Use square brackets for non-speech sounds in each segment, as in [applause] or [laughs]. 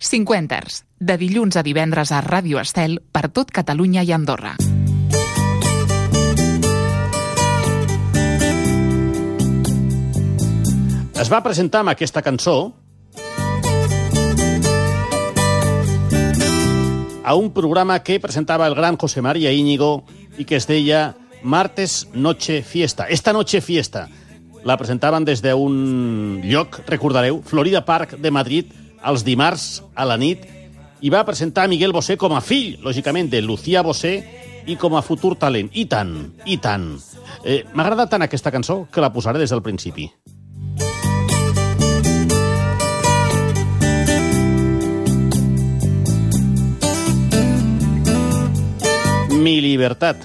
Cinquenters, de dilluns a divendres a Ràdio Estel per tot Catalunya i Andorra. Es va presentar amb aquesta cançó a un programa que presentava el gran José María Íñigo i que es deia Martes Noche Fiesta. Esta Noche Fiesta. La presentaven des d'un lloc, recordareu, Florida Park de Madrid, els dimarts a la nit, i va presentar Miguel Bosé com a fill, lògicament, de Lucía Bosé i com a futur talent. I tant, i tant. Eh, M'agrada tant aquesta cançó que la posaré des del principi. Mi libertad.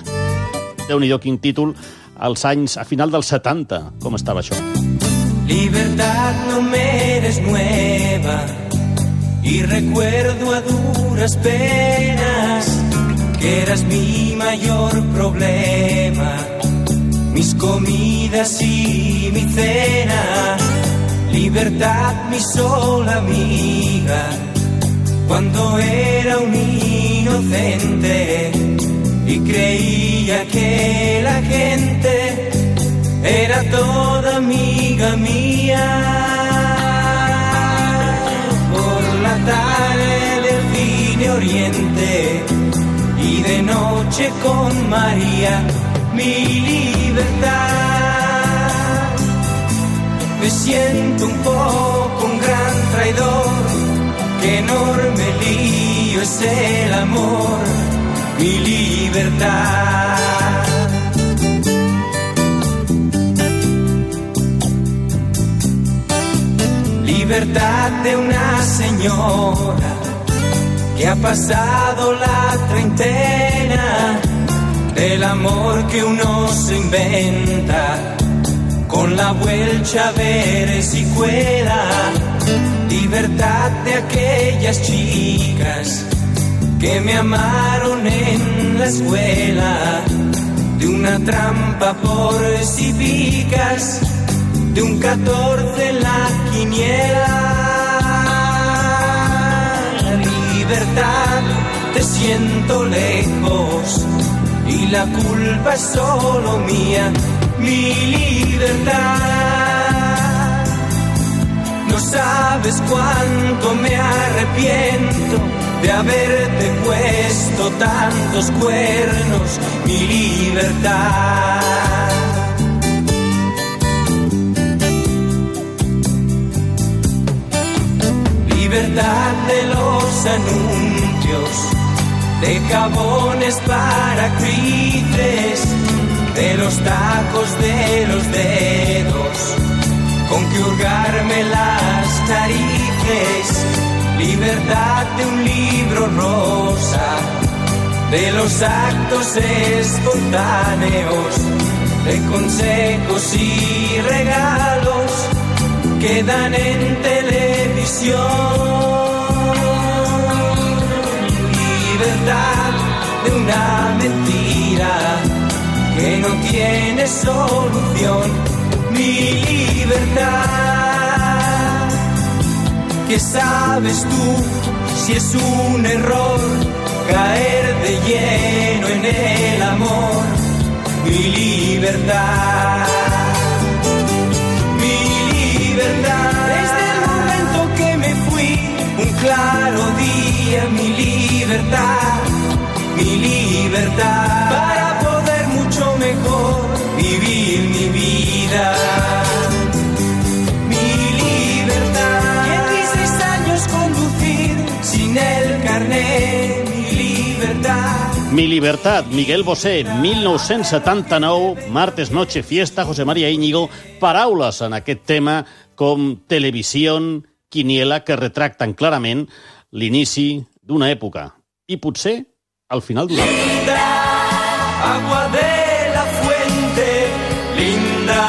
déu nhi quin títol, als anys, a final dels 70, com estava això. Libertad no me eres nueva y recuerdo a duras penas que eras mi mayor problema, mis comidas y mi cena. Libertad, mi sola amiga, cuando era un inocente y creía que la gente era toda amiga mía. Tarde del cine oriente y de noche con María, mi libertad. Me siento un poco un gran traidor, que enorme lío es el amor mi libertad. Libertad de una señora que ha pasado la treintena del amor que uno se inventa con la vuelta veres y cuela. Libertad de aquellas chicas que me amaron en la escuela, de una trampa por si picas, de un 14 la. Libertad, te siento lejos y la culpa es solo mía, mi libertad. No sabes cuánto me arrepiento de haberte puesto tantos cuernos, mi libertad. Libertad de los anuncios, de jabones para actrices, de los tacos de los dedos, con que hurgarme las narices libertad de un libro rosa, de los actos espontáneos, de consejos y regalos que dan en televisión. Libertad de una mentira que no tiene solución. Mi libertad ¿Qué sabes tú si es un error caer de lleno en el amor? Mi libertad, claro día, mi libertad, mi libertad. Para poder mucho mejor vivir mi vida. el carnet, mi libertad. Mi libertad, Miguel Bosé, 1979, martes, noche, fiesta, José María Íñigo, paraules en aquest tema com televisió, quiniela, que retracten clarament l'inici d'una època i potser al final d'una altra. Linda, agua de la fuente, linda,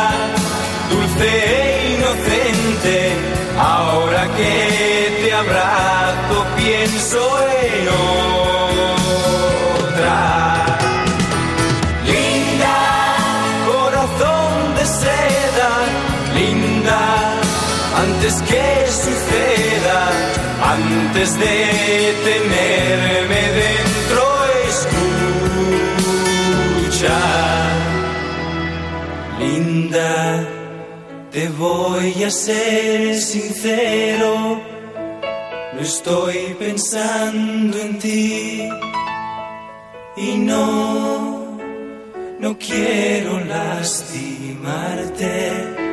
dulce e inocente, ahora que te abrazo pienso en otra. Linda, corazón de seda, antes que suceda antes de tenerme dentro. Escucha, linda, te voy a ser sincero. No estoy pensando en ti y no, no quiero lastimarte,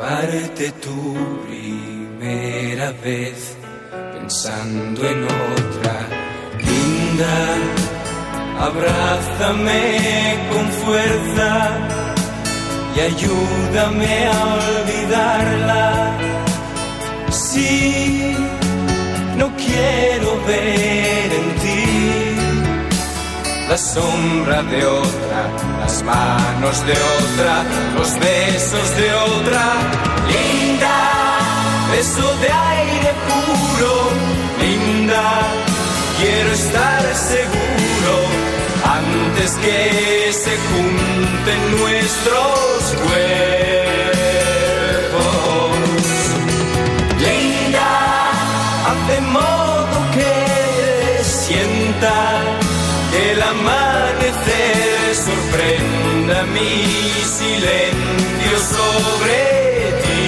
robarte tu primera vez pensando en otra linda. Abrázame con fuerza y ayúdame a olvidarla. Sí, no quiero ver en ti la sombra de otra, manos de otra, los besos de otra. Linda, beso de aire puro, linda, quiero estar seguro antes que se junten nuestros cuerpos. Sorprenda mi silencio sobre ti.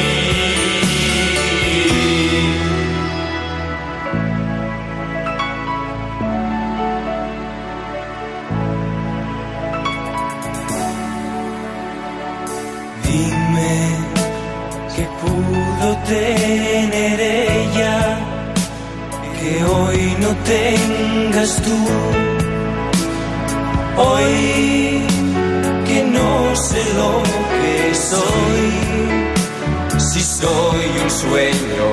Dime que pudo tener ella que hoy no tengas tú. Hoy sé lo que soy, si soy un sueño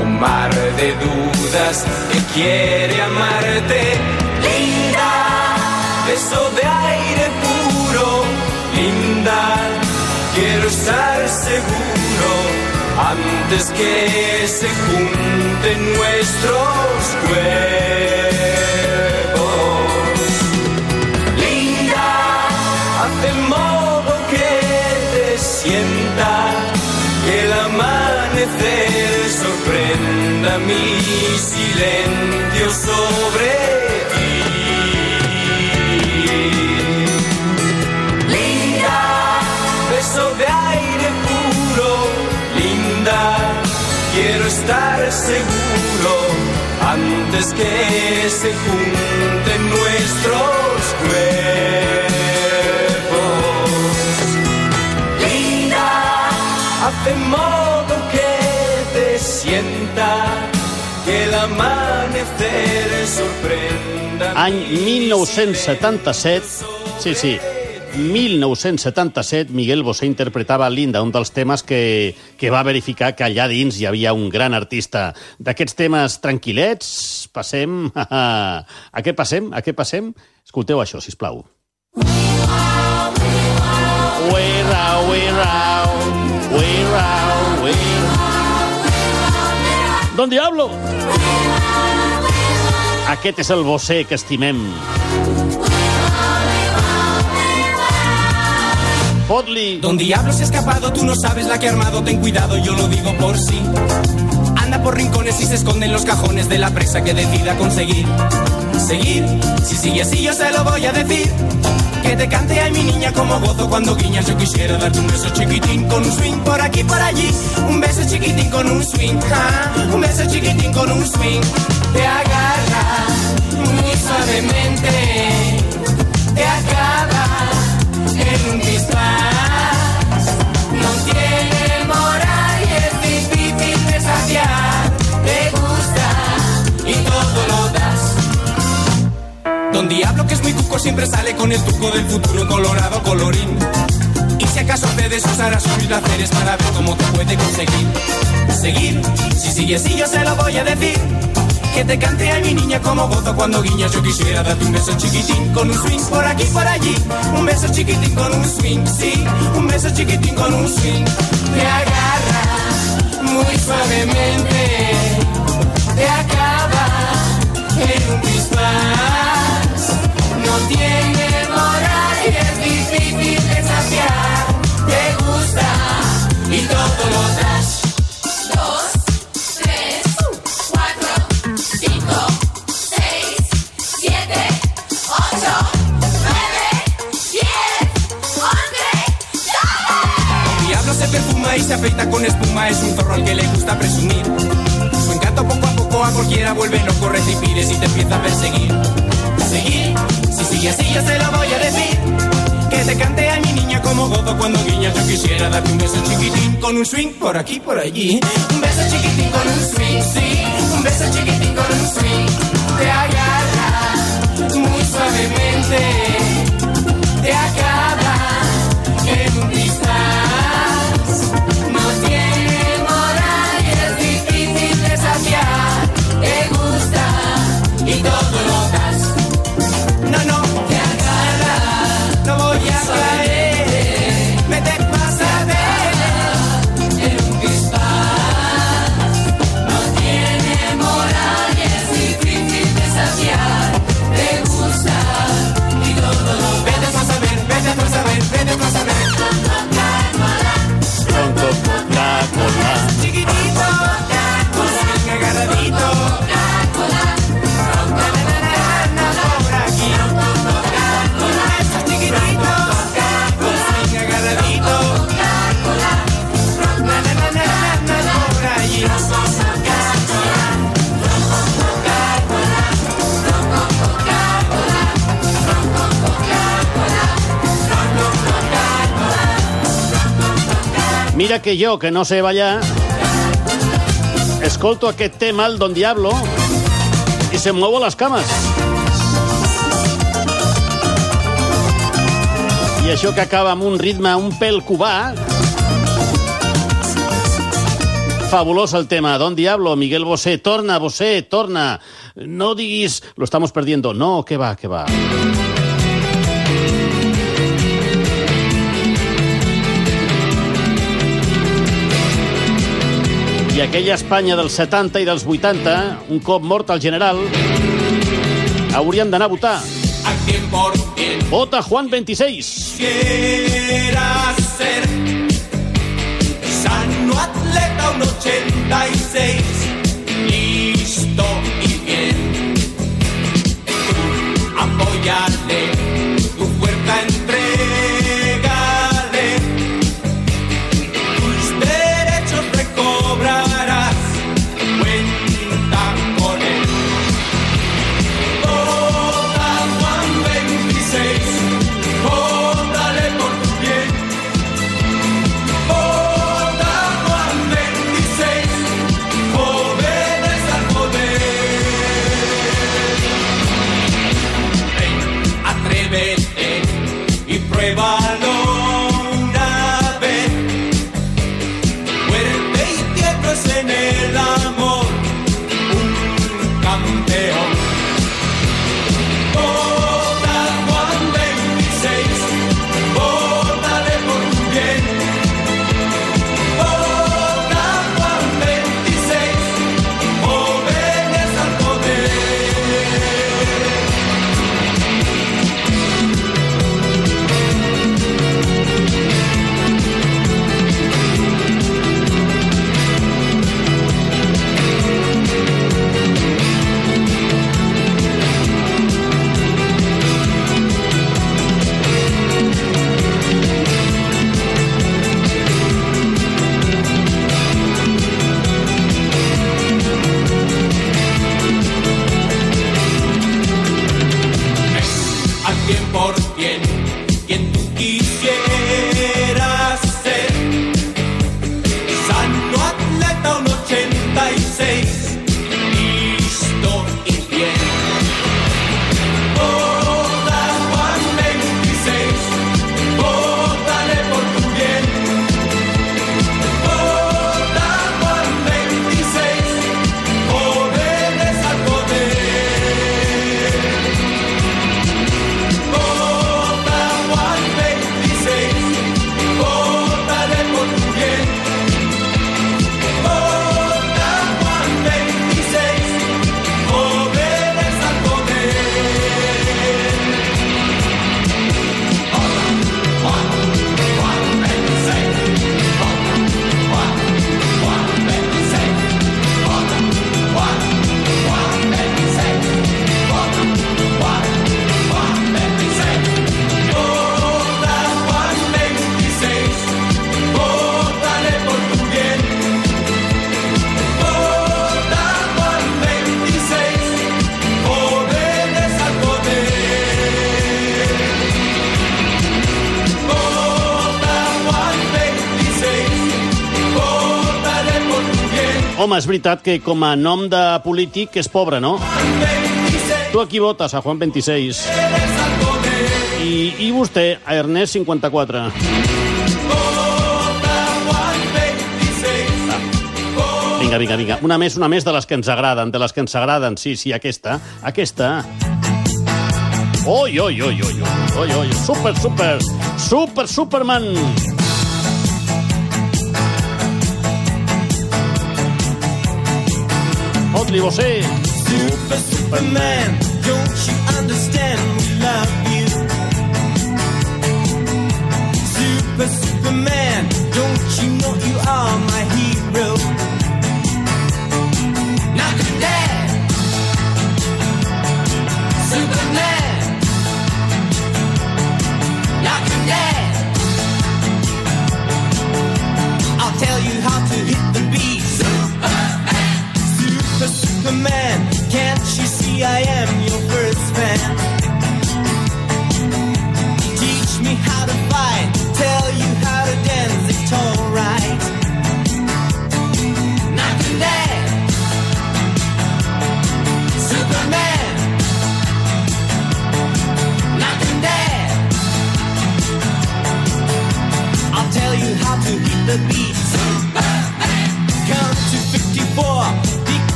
o mar de dudas que quiere amarte. Linda, beso de aire puro, linda, quiero estar seguro antes que se junten nuestros cuerpos. Mi silencio sobre ti. Linda, beso de aire puro, linda, quiero estar seguro antes que se junten nuestros cuerpos. Linda, haz sienta que el amanecer sorprenda. Any 1977, sí, sí, 1977, Miguel Bosé interpretava Linda, un dels temes que, que va verificar que allà dins hi havia un gran artista. D'aquests temes tranquil·lets, passem a... A què passem? A què passem? Escolteu això, si plau. We're out, we're out, we're out, Don Diablo! Aquest és el Bosé que estimem. Fot-li! Don Diablo se ha escapado, tú no sabes la que ha armado, ten cuidado, yo lo digo por sí. Anda por rincones y se esconde en los cajones de la presa que decida conseguir. Seguir, si sigue así yo se lo voy a decir. Que te cante ay mi niña como gozo cuando guiñas. Yo quisiera darte un beso chiquitín con un swing por aquí por allí. Un beso chiquitín con un swing, ah, un beso chiquitín con un swing. Te agarra muy suavemente, te acaba en un dispás. Siempre sale con el truco del futuro colorado colorín. Y si acaso puedes usar a sus placeres para ver cómo te puede conseguir. Seguir, si sigue así yo se lo voy a decir. Que te cante a mi niña como gozo cuando guiñas. Yo quisiera darte un beso chiquitín con un swing por aquí por allí. Un beso chiquitín con un swing, sí. Un beso chiquitín con un swing. Te agarra muy suavemente. Te acaba en un dispás. Se afeita con espuma, es un zorro que le gusta presumir. Su encanto poco a poco a cualquiera vuelve loco, recipires y te empieza a perseguir. Seguir, si sigue así yo se lo voy a decir. Que te cante a mi niña como gozo cuando guiña. Yo quisiera darte un beso chiquitín con un swing por aquí, por allí. Un beso chiquitín con un swing, sí. Un beso chiquitín con un swing. Te agarra muy suavemente. Te acaba Mira que jo, que no sé ballar, escolto aquest tema, el Don Diablo, i se muevo les cames. I això que acaba amb un ritme un pèl cubà... Fabulós el tema. Don Diablo, Miguel Bosé, torna, Bosé, torna. No diguis, lo estamos perdiendo. No, que va, que va. I aquella Espanya dels 70 i dels 80, un cop mort el general, haurien d'anar a votar. Vota Juan 26. quiera ser sano atleta un 86 listo y bien Tú Home, és veritat que com a nom de polític és pobre, no? Tu aquí votes, a Juan 26. I, i vostè, a Ernest 54. Vinga, vinga, vinga. Una més, una més de les que ens agraden, de les que ens agraden. Sí, sí, aquesta. Aquesta. Oi, oi, oi, oi, oi, oi, oi. Super, super, super, Superman. Fot-li, você. Super, Superman, don't you understand? We love you. Super, Superman, don't you know you are my hero? Not today. Superman. Not today. I'll tell you how to hit I am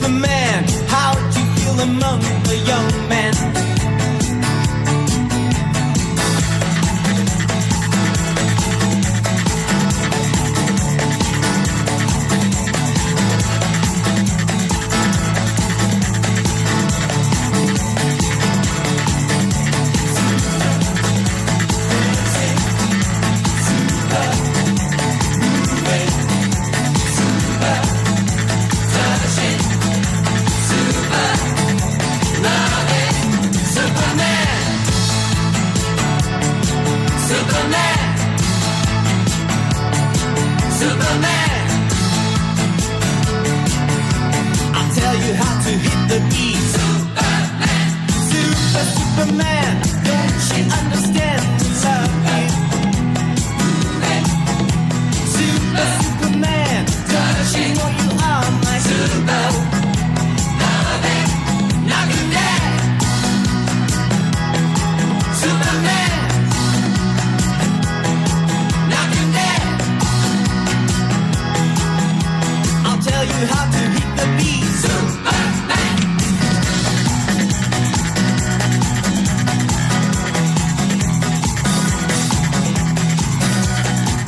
the man.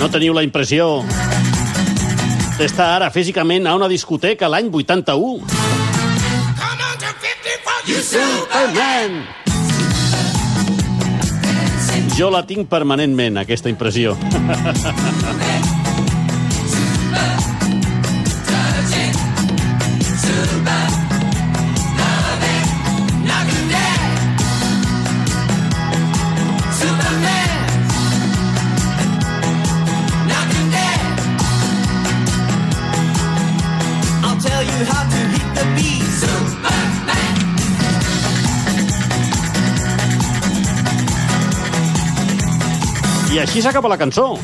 No teniu la impressió d'estar ara físicament a una discoteca l'any 81? Superman! Jo la tinc permanentment, aquesta impressió. [laughs] I així s'acaba la cançó.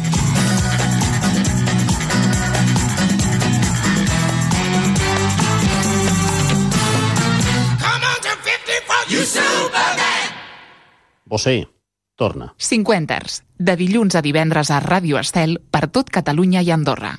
Você, torna. 50ers, de dilluns a divendres a Ràdio Estel per tot Catalunya i Andorra.